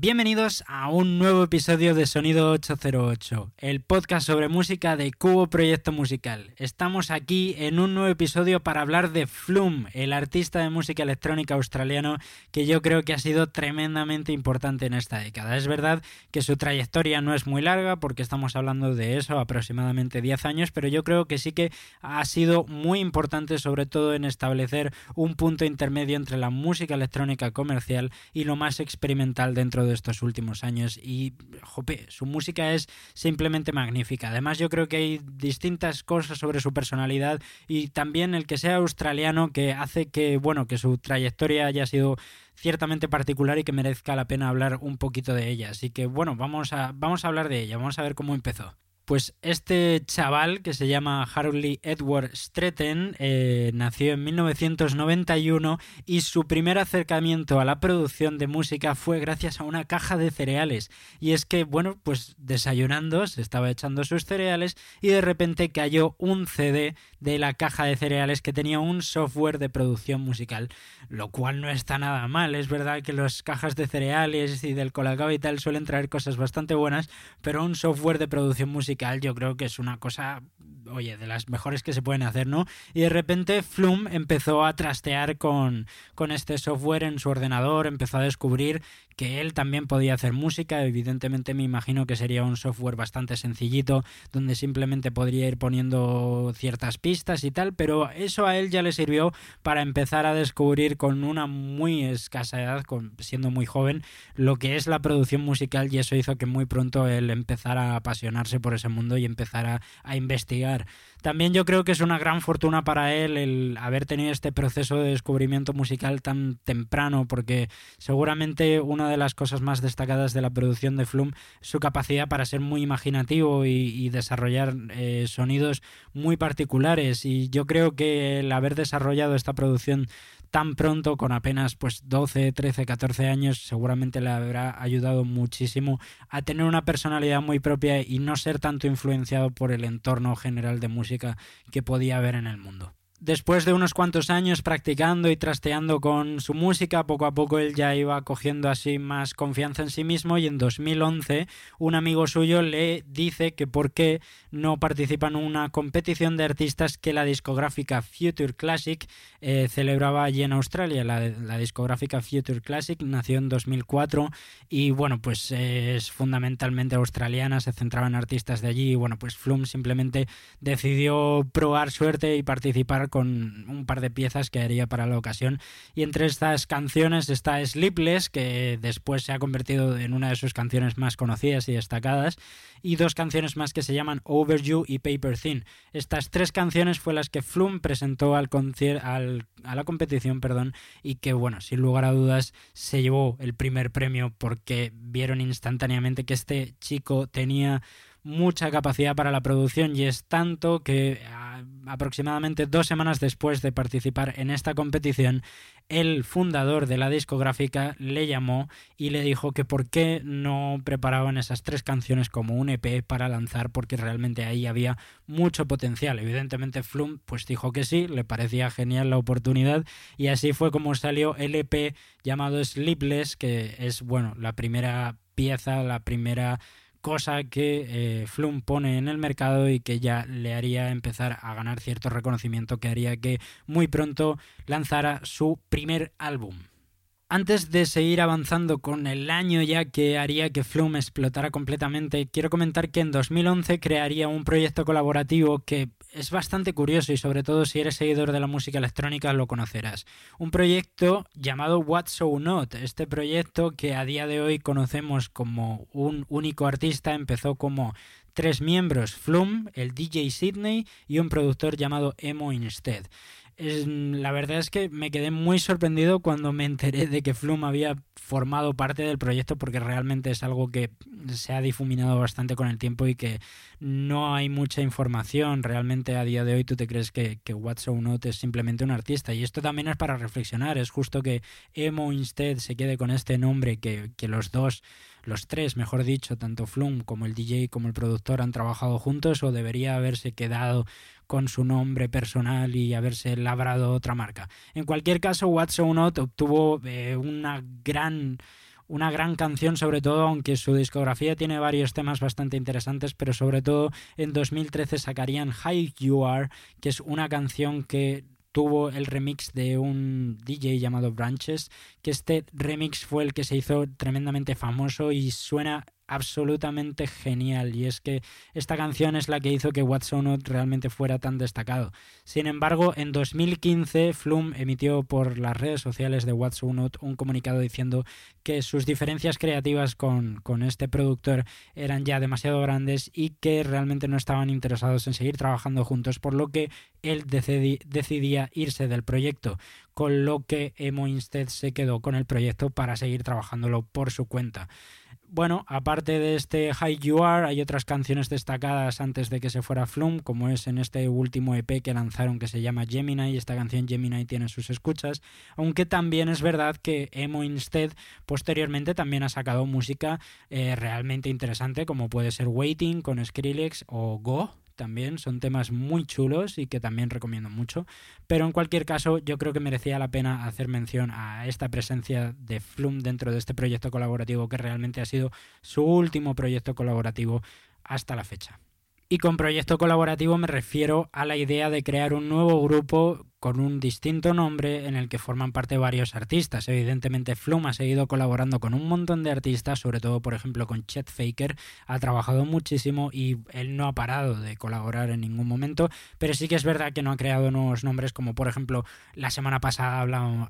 Bienvenidos a un nuevo episodio de Sonido 808, el podcast sobre música de Cubo Proyecto Musical. Estamos aquí en un nuevo episodio para hablar de Flume, el artista de música electrónica australiano que yo creo que ha sido tremendamente importante en esta década. Es verdad que su trayectoria no es muy larga porque estamos hablando de eso aproximadamente 10 años, pero yo creo que sí que ha sido muy importante sobre todo en establecer un punto intermedio entre la música electrónica comercial y lo más experimental dentro de de estos últimos años y, jope, su música es simplemente magnífica. Además, yo creo que hay distintas cosas sobre su personalidad y también el que sea australiano que hace que, bueno, que su trayectoria haya sido ciertamente particular y que merezca la pena hablar un poquito de ella. Así que, bueno, vamos a, vamos a hablar de ella, vamos a ver cómo empezó. Pues este chaval que se llama Harley Edward Stretton eh, nació en 1991 y su primer acercamiento a la producción de música fue gracias a una caja de cereales. Y es que, bueno, pues desayunando se estaba echando sus cereales y de repente cayó un CD de la caja de cereales que tenía un software de producción musical, lo cual no está nada mal. Es verdad que las cajas de cereales y del colacao y tal suelen traer cosas bastante buenas, pero un software de producción musical yo creo que es una cosa, oye, de las mejores que se pueden hacer, ¿no? Y de repente Flume empezó a trastear con, con este software en su ordenador, empezó a descubrir que él también podía hacer música. Evidentemente me imagino que sería un software bastante sencillito, donde simplemente podría ir poniendo ciertas pistas y tal, pero eso a él ya le sirvió para empezar a descubrir con una muy escasa edad, con, siendo muy joven, lo que es la producción musical y eso hizo que muy pronto él empezara a apasionarse por ese mundo y empezara a investigar. También yo creo que es una gran fortuna para él el haber tenido este proceso de descubrimiento musical tan temprano, porque seguramente una de las cosas más destacadas de la producción de Flume es su capacidad para ser muy imaginativo y, desarrollar eh, sonidos muy particulares. Y yo creo que el haber desarrollado esta producción tan pronto, con apenas pues 12, 13, 14 años, seguramente le habrá ayudado muchísimo a tener una personalidad muy propia y no ser tanto influenciado por el entorno general de música que podía haber en el mundo. Después de unos cuantos años practicando y trasteando con su música, poco a poco él ya iba cogiendo así más confianza en sí mismo y en 2011 un amigo suyo le dice que por qué no participa en una competición de artistas que la discográfica Future Classic eh, celebraba allí en Australia. La, discográfica Future Classic nació en 2004 y bueno, pues es fundamentalmente australiana, se centraba en artistas de allí y bueno, pues Flum simplemente decidió probar suerte y participar con un par de piezas que haría para la ocasión. Y entre estas canciones está Sleepless, que después se ha convertido en una de sus canciones más conocidas y destacadas, y dos canciones más que se llaman Over You y Paper Thin. Estas tres canciones fue las que Flum presentó al, al a la competición, perdón, y que bueno, sin lugar a dudas se llevó el primer premio porque vieron instantáneamente que este chico tenía mucha capacidad para la producción y es tanto que aproximadamente dos semanas después de participar en esta competición, el fundador de la discográfica le llamó y le dijo que por qué no preparaban esas tres canciones como un EP para lanzar porque realmente ahí había mucho potencial. Evidentemente Flum pues dijo que sí, le parecía genial la oportunidad y así fue como salió el EP llamado Sleepless que es bueno, la primera pieza, la primera cosa que eh, Flum pone en el mercado y que ya le haría empezar a ganar cierto reconocimiento que haría que muy pronto lanzara su primer álbum. Antes de seguir avanzando con el año ya que haría que Flume explotara completamente, quiero comentar que en 2011 crearía un proyecto colaborativo que es bastante curioso y sobre todo si eres seguidor de la música electrónica lo conocerás. Un proyecto llamado What's So Not. Este proyecto que a día de hoy conocemos como un único artista empezó como tres miembros, Flume, el DJ Sydney y un productor llamado Emo Instead la verdad es que me quedé muy sorprendido cuando me enteré de que Flume había formado parte del proyecto porque realmente es algo que se ha difuminado bastante con el tiempo y que no hay mucha información. Realmente a día de hoy tú te crees que, que What's So Not es simplemente un artista y esto también es para reflexionar. Es justo que Emo Instead se quede con este nombre que, que los dos los tres, mejor dicho, tanto Flum como el DJ como el productor han trabajado juntos o debería haberse quedado con su nombre personal y haberse labrado otra marca. En cualquier caso, What's So Not obtuvo eh, una gran una gran canción sobre todo, aunque su discografía tiene varios temas bastante interesantes, pero sobre todo en 2013 sacarían High You Are, que es una canción que tuvo el remix de un DJ llamado Branches, que este remix fue el que se hizo tremendamente famoso y suena absolutamente genial y es que esta canción es la que hizo que What's On Not realmente fuera tan destacado. Sin embargo, en 2015 Flum emitió por las redes sociales de What's On Not un comunicado diciendo que sus diferencias creativas con, con este productor eran ya demasiado grandes y que realmente no estaban interesados en seguir trabajando juntos, por lo que él decidía irse del proyecto, con lo que Emo Instead se quedó con el proyecto para seguir trabajándolo por su cuenta. Bueno, aparte de este High You Are, hay otras canciones destacadas antes de que se fuera Flum, como es en este último EP que lanzaron que se llama Gemini, y esta canción Gemini tiene sus escuchas, aunque también es verdad que Emo Instead posteriormente también ha sacado música eh, realmente interesante, como puede ser Waiting con Skrillex o Go, también, son temas muy chulos y que también recomiendo mucho. Pero en cualquier caso, yo creo que merecía la pena hacer mención a esta presencia de Flum dentro de este proyecto colaborativo que realmente ha sido su último proyecto colaborativo hasta la fecha. Y con proyecto colaborativo me refiero a la idea de crear un nuevo grupo con un distinto nombre en el que forman parte varios artistas. Evidentemente Flum ha seguido colaborando con un montón de artistas, sobre todo por ejemplo con Chet Faker, ha trabajado muchísimo y él no ha parado de colaborar en ningún momento, pero sí que es verdad que no ha creado nuevos nombres como por ejemplo la semana pasada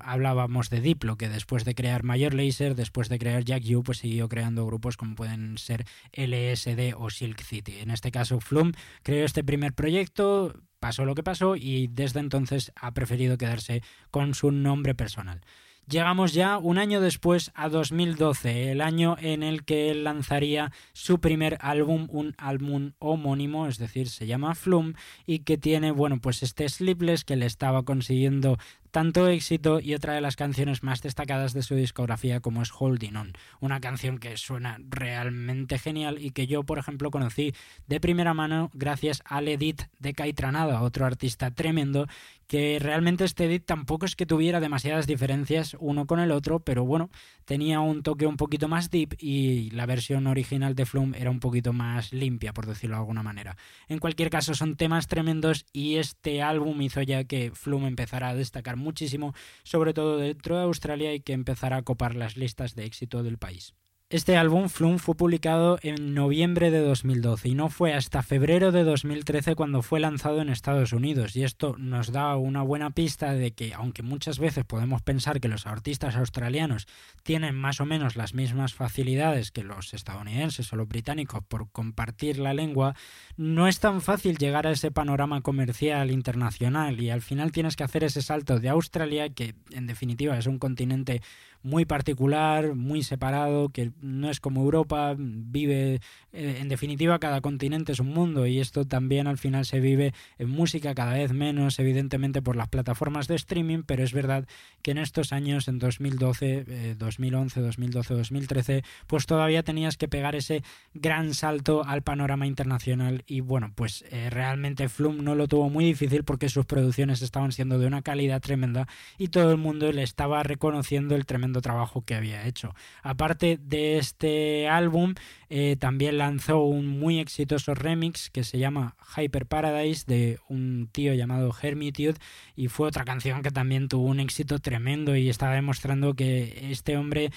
hablábamos de Diplo, que después de crear Mayor Laser, después de crear Jack U, pues siguió creando grupos como pueden ser LSD o Silk City. En este caso Flum creó este primer proyecto, pasó lo que pasó y desde entonces ha preferido quedarse con su nombre personal. Llegamos ya un año después a 2012, el año en el que él lanzaría su primer álbum, un álbum homónimo, es decir, se llama Flum, y que tiene, bueno, pues este Sleepless que le estaba consiguiendo tanto éxito y otra de las canciones más destacadas de su discografía como es Holding On, una canción que suena realmente genial y que yo, por ejemplo, conocí de primera mano gracias al edit de Caitranada, otro artista tremendo que realmente este edit tampoco es que tuviera demasiadas diferencias uno con el otro, pero bueno, tenía un toque un poquito más deep y la versión original de Flum era un poquito más limpia, por decirlo de alguna manera. En cualquier caso, son temas tremendos y este álbum hizo ya que Flum empezara a destacar muchísimo, sobre todo dentro de Australia y que empezara a copar las listas de éxito del país. Este álbum, Flum, fue publicado en noviembre de 2012 y no fue hasta febrero de 2013 cuando fue lanzado en Estados Unidos. Y esto nos da una buena pista de que, aunque muchas veces podemos pensar que los artistas australianos tienen más o menos las mismas facilidades que los estadounidenses o los británicos por compartir la lengua, no es tan fácil llegar a ese panorama comercial internacional y al final tienes que hacer ese salto de Australia, que en definitiva es un continente muy particular, muy separado, que no es como Europa, vive, eh, en definitiva, cada continente es un mundo y esto también al final se vive en música cada vez menos, evidentemente por las plataformas de streaming, pero es verdad que en estos años, en 2012, 2011, 2012, 2013, pues todavía tenías que pegar ese gran salto al panorama internacional y bueno, pues eh, realmente Flum no lo tuvo muy difícil porque sus producciones estaban siendo de una calidad tremenda y todo el mundo le estaba reconociendo el tremendo trabajo que había hecho. Aparte de este álbum, eh, también lanzó un muy exitoso remix que se llama Hyper Paradise de un tío llamado Hermitude y fue otra canción que también tuvo un éxito tremendo y estaba demostrando que este hombre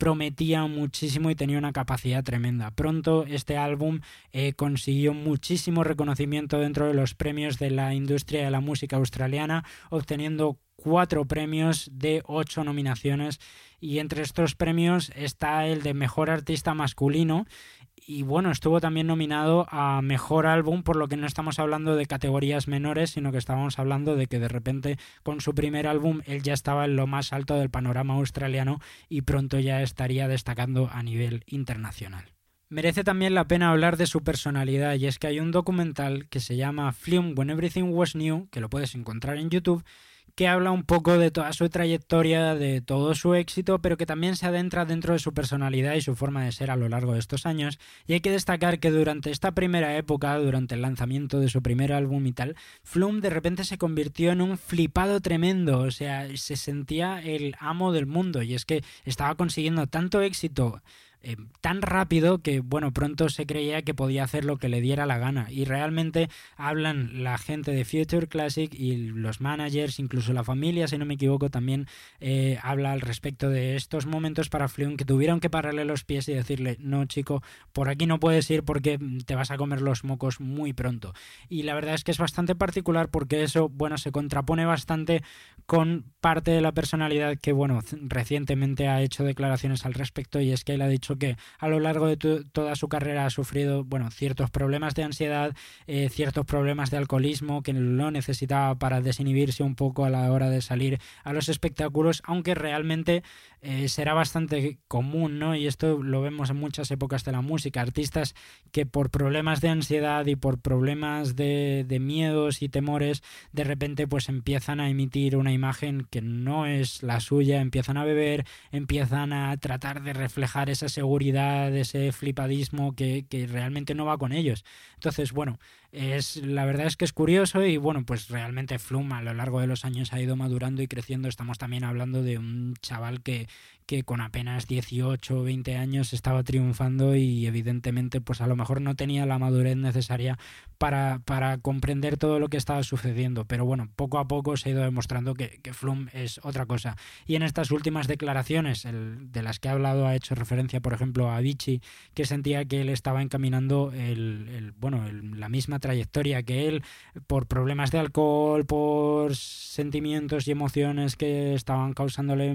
prometía muchísimo y tenía una capacidad tremenda. Pronto este álbum eh, consiguió muchísimo reconocimiento dentro de los premios de la industria de la música australiana, obteniendo cuatro premios de ocho nominaciones y entre estos premios está el de Mejor Artista Masculino y bueno, estuvo también nominado a Mejor Álbum, por lo que no estamos hablando de categorías menores, sino que estábamos hablando de que de repente con su primer álbum él ya estaba en lo más alto del panorama australiano y pronto ya estaría destacando a nivel internacional. Merece también la pena hablar de su personalidad y es que hay un documental que se llama Film When Everything Was New, que lo puedes encontrar en YouTube, que habla un poco de toda su trayectoria, de todo su éxito, pero que también se adentra dentro de su personalidad y su forma de ser a lo largo de estos años. Y hay que destacar que durante esta primera época, durante el lanzamiento de su primer álbum y tal, Flum de repente se convirtió en un flipado tremendo, o sea, se sentía el amo del mundo y es que estaba consiguiendo tanto éxito eh, tan rápido que, bueno, pronto se creía que podía hacer lo que le diera la gana. Y realmente hablan la gente de Future Classic y los managers, incluso la familia, si no me equivoco, también eh, habla al respecto de estos momentos para Flume que tuvieron que pararle los pies y decirle, no chico, por aquí no puedes ir porque te vas a comer los mocos muy pronto. Y la verdad es que es bastante particular porque eso, bueno, se contrapone bastante con parte de la personalidad que, bueno, recientemente ha hecho declaraciones al respecto y es que él ha dicho que a lo largo de toda su carrera ha sufrido bueno, ciertos problemas de ansiedad, eh, ciertos problemas de alcoholismo, que lo necesitaba para desinhibirse un poco a la hora de salir a los espectáculos, aunque realmente eh, será bastante común, ¿no? Y esto lo vemos en muchas épocas de la música, artistas que por problemas de ansiedad y por problemas de, de miedos y temores, de repente pues empiezan a emitir una imagen que no es la suya, empiezan a beber, empiezan a tratar de reflejar esa seguridad, ese flipadismo que, que realmente no va con ellos. Entonces, bueno, es, la verdad es que es curioso y bueno, pues realmente Flum a lo largo de los años ha ido madurando y creciendo. Estamos también hablando de un chaval que, que con apenas 18 o 20 años estaba triunfando y evidentemente pues a lo mejor no tenía la madurez necesaria para, para comprender todo lo que estaba sucediendo. Pero bueno, poco a poco se ha ido demostrando que, que Flum es otra cosa. Y en estas últimas declaraciones el, de las que ha hablado ha hecho referencia, por ejemplo, a Vichy, que sentía que él estaba encaminando el, el bueno, la misma trayectoria que él por problemas de alcohol, por sentimientos y emociones que estaban causándole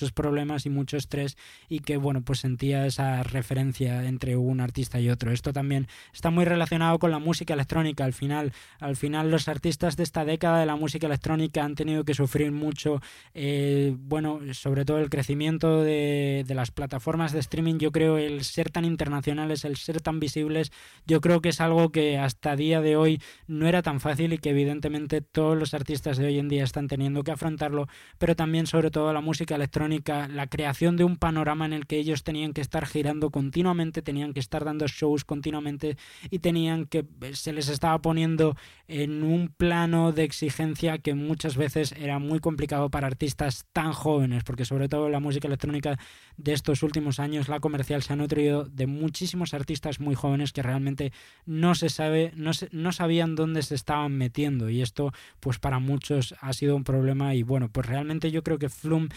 muchos problemas y mucho estrés y que bueno, pues sentía esa referencia entre un artista y otro. Esto también está muy relacionado con la música electrónica. Al final, al final los artistas de esta década de la música electrónica han tenido que sufrir mucho, eh, bueno, sobre todo el crecimiento de, de las plataformas de streaming. Yo creo el ser tan internacionales, el ser tan visibles, yo creo que es algo que hasta día de hoy no era tan fácil y que evidentemente todos los artistas de hoy en día están teniendo que afrontarlo, pero también sobre todo la música electrónica, la creación de un panorama en el que ellos tenían que estar girando continuamente, tenían que estar dando shows continuamente y tenían que se les estaba poniendo en un plano de exigencia que muchas veces era muy complicado para artistas tan jóvenes, porque sobre todo la música electrónica de estos últimos años, la comercial se ha nutrido de muchísimos artistas muy jóvenes que realmente no se sabe no, no sabían dónde se estaban metiendo. Y esto pues para muchos ha sido un problema y bueno, pues realmente yo creo que Flum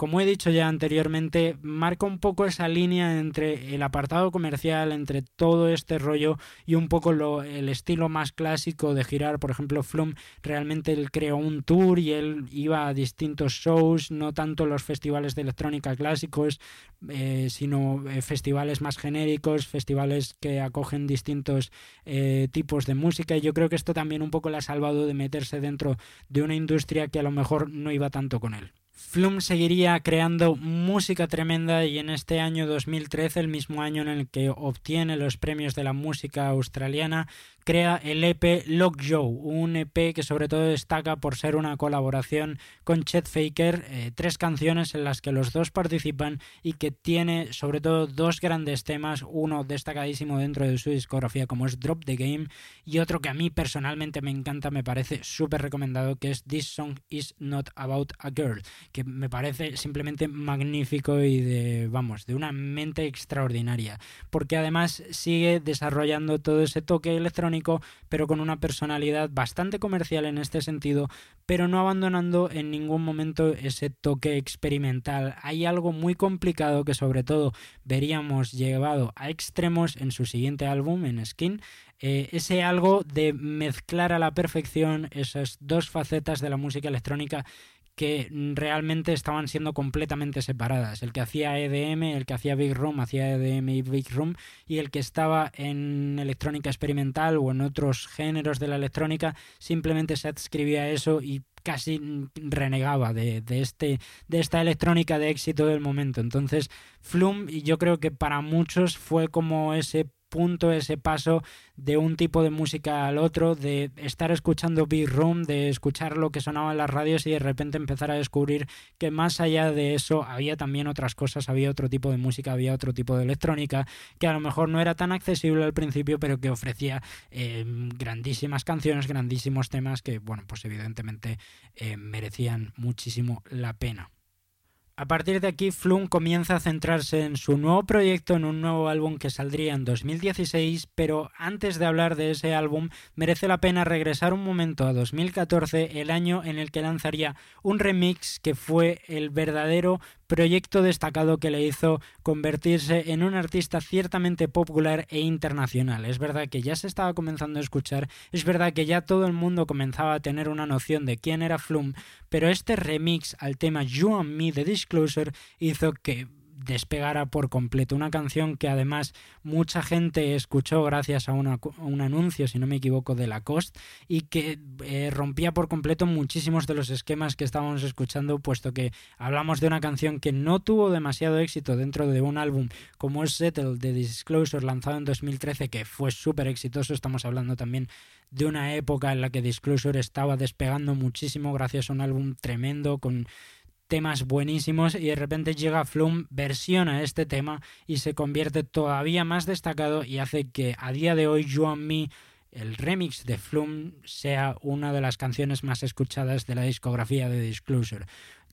como he dicho ya anteriormente, marca un poco esa línea entre el apartado comercial, entre todo este rollo y un poco lo, el estilo más clásico de girar. Por ejemplo, Flum realmente él creó un tour y él iba a distintos shows, no tanto los festivales de electrónica clásicos, eh, sino eh, festivales más genéricos, festivales que acogen distintos eh, tipos de música. Y yo creo que esto también un poco le ha salvado de meterse dentro de una industria que a lo mejor no iba tanto con él. Flum seguiría creando música tremenda y en este año 2013, el mismo año en el que obtiene los premios de la música australiana, crea el EP Lock Joe, un EP que sobre todo destaca por ser una colaboración con Chet Faker, eh, tres canciones en las que los dos participan y que tiene sobre todo dos grandes temas, uno destacadísimo dentro de su discografía como es Drop the Game y otro que a mí personalmente me encanta, me parece súper recomendado, que es This Song is Not About a Girl, que me parece simplemente magnífico y de, vamos, de una mente extraordinaria, porque además sigue desarrollando todo ese toque electrónico pero con una personalidad bastante comercial en este sentido, pero no abandonando en ningún momento ese toque experimental. Hay algo muy complicado que sobre todo veríamos llevado a extremos en su siguiente álbum, en Skin, eh, ese algo de mezclar a la perfección esas dos facetas de la música electrónica que realmente estaban siendo completamente separadas. El que hacía EDM, el que hacía Big Room, hacía EDM y Big Room, y el que estaba en electrónica experimental o en otros géneros de la electrónica, simplemente se adscribía a eso y casi renegaba de, de, este, de esta electrónica de éxito del momento. Entonces, Flum, yo creo que para muchos fue como ese punto, ese paso de un tipo de música al otro, de estar escuchando Big Room, de escuchar lo que sonaba en las radios y de repente empezar a descubrir que más allá de eso había también otras cosas, había otro tipo de música, había otro tipo de electrónica que a lo mejor no era tan accesible al principio, pero que ofrecía eh, grandísimas canciones, grandísimos temas que, bueno, pues evidentemente eh, merecían muchísimo la pena. A partir de aquí, Flum comienza a centrarse en su nuevo proyecto, en un nuevo álbum que saldría en 2016, pero antes de hablar de ese álbum, merece la pena regresar un momento a 2014, el año en el que lanzaría un remix que fue el verdadero proyecto destacado que le hizo convertirse en un artista ciertamente popular e internacional. Es verdad que ya se estaba comenzando a escuchar, es verdad que ya todo el mundo comenzaba a tener una noción de quién era Flum, pero este remix al tema You and Me de Disclosure hizo que despegara por completo. Una canción que además mucha gente escuchó gracias a, un anuncio, si no me equivoco, de Lacoste y que eh, rompía por completo muchísimos de los esquemas que estábamos escuchando, puesto que hablamos de una canción que no tuvo demasiado éxito dentro de un álbum como es Settle de Disclosure lanzado en 2013, que fue súper exitoso. Estamos hablando también de una época en la que Disclosure estaba despegando muchísimo gracias a un álbum tremendo con temas buenísimos y de repente llega Flum, versiona este tema y se convierte todavía más destacado y hace que a día de hoy You and Me, el remix de Flum, sea una de las canciones más escuchadas de la discografía de Disclosure.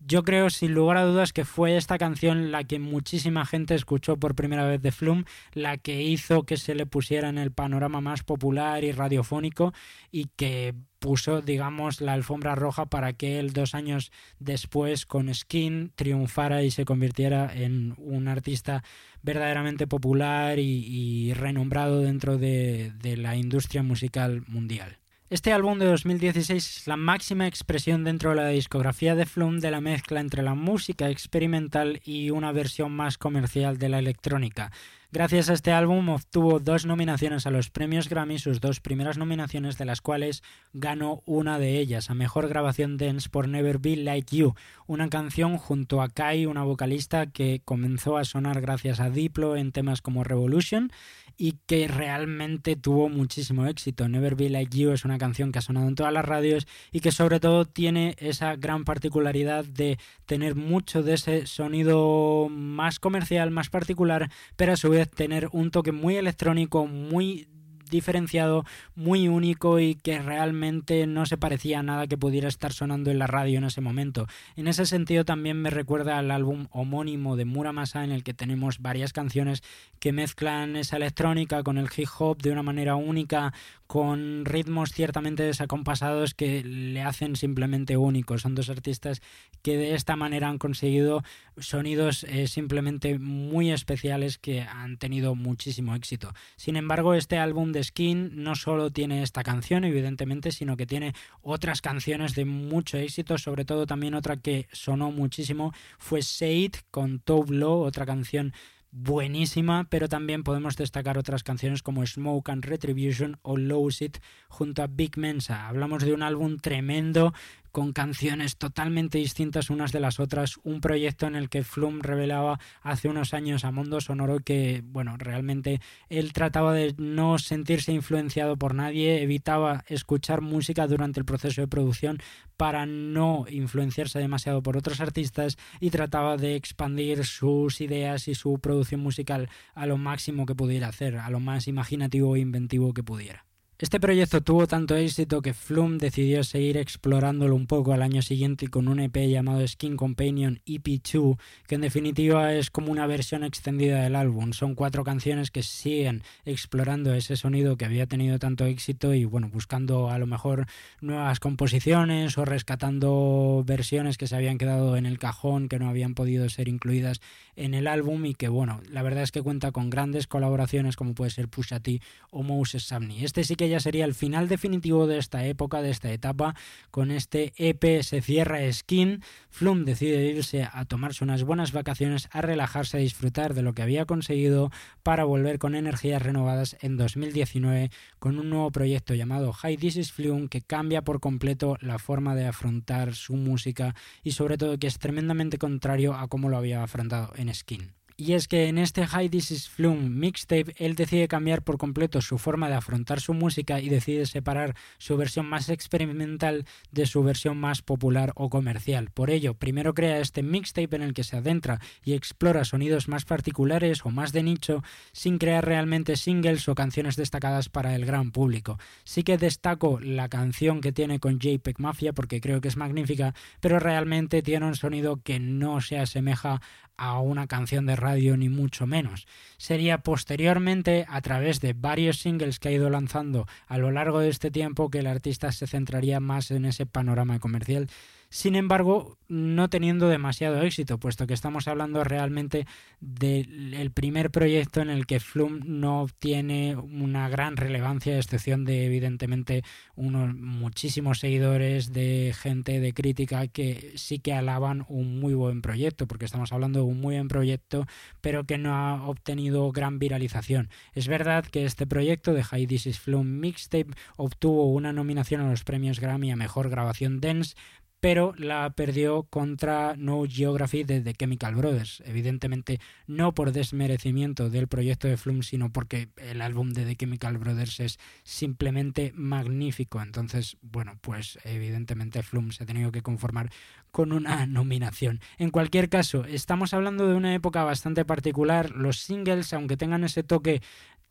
Yo creo sin lugar a dudas que fue esta canción la que muchísima gente escuchó por primera vez de Flum, la que hizo que se le pusiera en el panorama más popular y radiofónico y que puso, digamos, la alfombra roja para que él dos años después con Skin triunfara y se convirtiera en un artista verdaderamente popular y, renombrado dentro de la industria musical mundial. Este álbum de 2016 es la máxima expresión dentro de la discografía de Flum de la mezcla entre la música experimental y una versión más comercial de la electrónica. Gracias a este álbum obtuvo dos nominaciones a los premios Grammy, sus dos primeras nominaciones de las cuales ganó una de ellas, a Mejor Grabación Dance por Never Be Like You, una canción junto a Kai, una vocalista que comenzó a sonar gracias a Diplo en temas como Revolution y que realmente tuvo muchísimo éxito. Never Be Like You es una canción que ha sonado en todas las radios y que sobre todo tiene esa gran particularidad de tener mucho de ese sonido más comercial, más particular, pero a su vez tener un toque muy electrónico, muy diferenciado, muy único y que realmente no se parecía a nada que pudiera estar sonando en la radio en ese momento. En ese sentido también me recuerda al álbum homónimo de Muramasa en el que tenemos varias canciones que mezclan esa electrónica con el hip hop de una manera única, con ritmos ciertamente desacompasados que le hacen simplemente únicos. Son dos artistas que de esta manera han conseguido sonidos eh, simplemente muy especiales que han tenido muchísimo éxito. Sin embargo, este álbum de Skin no solo tiene esta canción, evidentemente, sino que tiene otras canciones de mucho éxito, sobre todo también otra que sonó muchísimo fue Say con Top Low, otra canción buenísima, pero también podemos destacar otras canciones como Smoke and Retribution o Lose It junto a Big Mensa. Hablamos de un álbum tremendo con canciones totalmente distintas unas de las otras, un proyecto en el que Flum revelaba hace unos años a Mundo Sonoro que, bueno, realmente él trataba de no sentirse influenciado por nadie, evitaba escuchar música durante el proceso de producción para no influenciarse demasiado por otros artistas y trataba de expandir sus ideas y su producción musical a lo máximo que pudiera hacer, a lo más imaginativo e inventivo que pudiera. Este proyecto tuvo tanto éxito que Flum decidió seguir explorándolo un poco al año siguiente con un EP llamado Skin Companion EP2, que en definitiva es como una versión extendida del álbum. Son cuatro canciones que siguen explorando ese sonido que había tenido tanto éxito y bueno, buscando a lo mejor nuevas composiciones o rescatando versiones que se habían quedado en el cajón, que no habían podido ser incluidas en el álbum y que bueno, la verdad es que cuenta con grandes colaboraciones como puede ser Pusha T o Moses Samni. Este sí que ya sería el final definitivo de esta época, de esta etapa. Con este EP se cierra Skin. Flum decide irse a tomarse unas buenas vacaciones, a relajarse, a disfrutar de lo que había conseguido para volver con energías renovadas en 2019 con un nuevo proyecto llamado High This is Flum que cambia por completo la forma de afrontar su música y sobre todo que es tremendamente contrario a cómo lo había afrontado en Skin. Y es que en este High This Is Flume mixtape él decide cambiar por completo su forma de afrontar su música y decide separar su versión más experimental de su versión más popular o comercial. Por ello, primero crea este mixtape en el que se adentra y explora sonidos más particulares o más de nicho sin crear realmente singles o canciones destacadas para el gran público. Sí que destaco la canción que tiene con JPEG Mafia porque creo que es magnífica, pero realmente tiene un sonido que no se asemeja a una canción de radio ni mucho menos. Sería posteriormente, a través de varios singles que ha ido lanzando a lo largo de este tiempo, que el artista se centraría más en ese panorama comercial sin embargo, no teniendo demasiado éxito, puesto que estamos hablando realmente del primer proyecto en el que Flum no tiene una gran relevancia, a excepción de evidentemente unos muchísimos seguidores de gente de crítica que sí que alaban un muy buen proyecto, porque estamos hablando de un muy buen proyecto, pero que no ha obtenido gran viralización. Es verdad que este proyecto de High This Is Flum Mixtape obtuvo una nominación a los premios Grammy a Mejor Grabación Dance, pero la perdió contra No Geography de The Chemical Brothers. Evidentemente, no por desmerecimiento del proyecto de Flum, sino porque el álbum de The Chemical Brothers es simplemente magnífico. Entonces, bueno, pues evidentemente Flum se ha tenido que conformar con una nominación. En cualquier caso, estamos hablando de una época bastante particular. Los singles, aunque tengan ese toque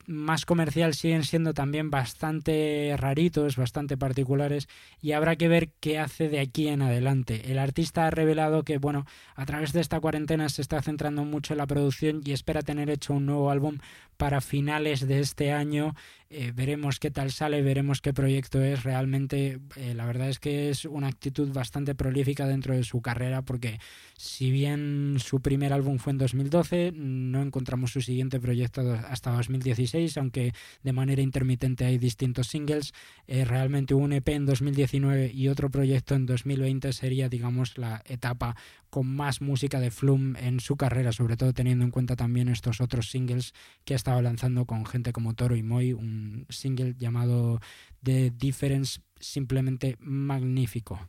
más comercial siguen siendo también bastante raritos, bastante particulares y habrá que ver qué hace de aquí en adelante. El artista ha revelado que, bueno, a través de esta cuarentena se está centrando mucho en la producción y espera tener hecho un nuevo álbum para finales de este año. Eh, veremos qué tal sale, veremos qué proyecto es. Realmente, eh, la verdad es que es una actitud bastante prolífica dentro de su carrera, porque si bien su primer álbum fue en 2012, no encontramos su siguiente proyecto hasta 2016, aunque de manera intermitente hay distintos singles. Eh, realmente un EP en 2019 y otro proyecto en 2020 sería, digamos, la etapa con más música de Flum en su carrera, sobre todo teniendo en cuenta también estos otros singles que ha estado lanzando con gente como Toro y Moy, single llamado The Difference simplemente magnífico.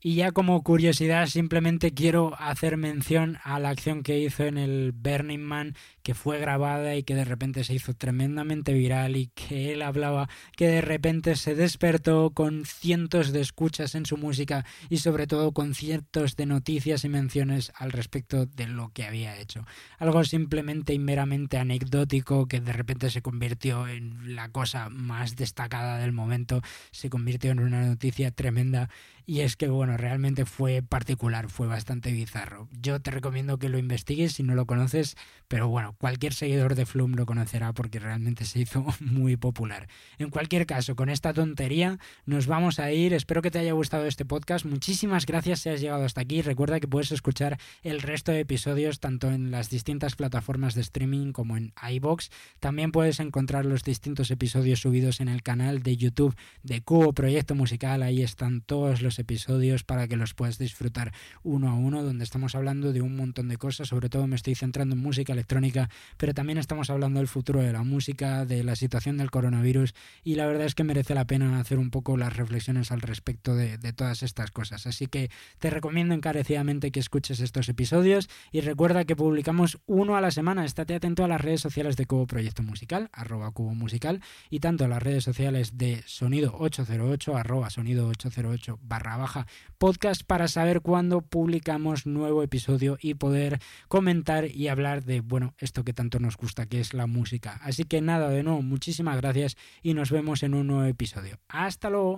Y ya como curiosidad, simplemente quiero hacer mención a la acción que hizo en el Burning Man, que fue grabada y que de repente se hizo tremendamente viral y que él hablaba que de repente se despertó con cientos de escuchas en su música y sobre todo con cientos de noticias y menciones al respecto de lo que había hecho. Algo simplemente y meramente anecdótico que de repente se convirtió en la cosa más destacada del momento, se convirtió en una noticia tremenda y es que, bueno, realmente fue particular, fue bastante bizarro. Yo te recomiendo que lo investigues si no lo conoces, pero bueno, cualquier seguidor de Flum lo conocerá porque realmente se hizo muy popular. En cualquier caso, con esta tontería nos vamos a ir. Espero que te haya gustado este podcast. Muchísimas gracias si has llegado hasta aquí. Recuerda que puedes escuchar el resto de episodios tanto en las distintas plataformas de streaming como en iBox. También puedes encontrar los distintos episodios subidos en el canal de YouTube de Cubo Proyecto Musical. Ahí están todos los episodios para que los puedas disfrutar uno a uno, donde estamos hablando de un montón de cosas, sobre todo me estoy centrando en música electrónica, pero también estamos hablando del futuro de la música, de la situación del coronavirus y la verdad es que merece la pena hacer un poco las reflexiones al respecto de, todas estas cosas. Así que te recomiendo encarecidamente que escuches estos episodios y recuerda que publicamos uno a la semana. Estate atento a las redes sociales de Cubo Proyecto Musical, arroba Cubo Musical, y tanto a las redes sociales de Sonido 808, arroba Sonido 808 barra baja podcast para saber cuándo publicamos nuevo episodio y poder comentar y hablar de, bueno, que tanto nos gusta, que es la música. Así que nada, de nuevo, muchísimas gracias y nos vemos en un nuevo episodio. Hasta luego.